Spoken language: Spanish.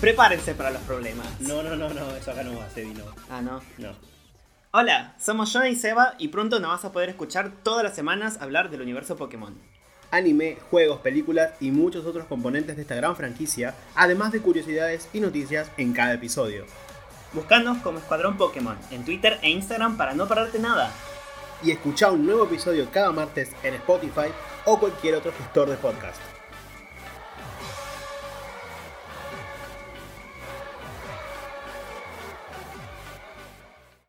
Prepárense para los problemas. No, no, no, no, eso acá no va, Sebi, no. Ah, no. No. Hola, somos Jonah y Seba y pronto nos vas a poder escuchar todas las semanas hablar del universo Pokémon. Anime, juegos, películas y muchos otros componentes de esta gran franquicia, además de curiosidades y noticias en cada episodio. Buscanos como Escuadrón Pokémon en Twitter e Instagram para no perderte nada. Y escucha un nuevo episodio cada martes en Spotify o cualquier otro gestor de podcast.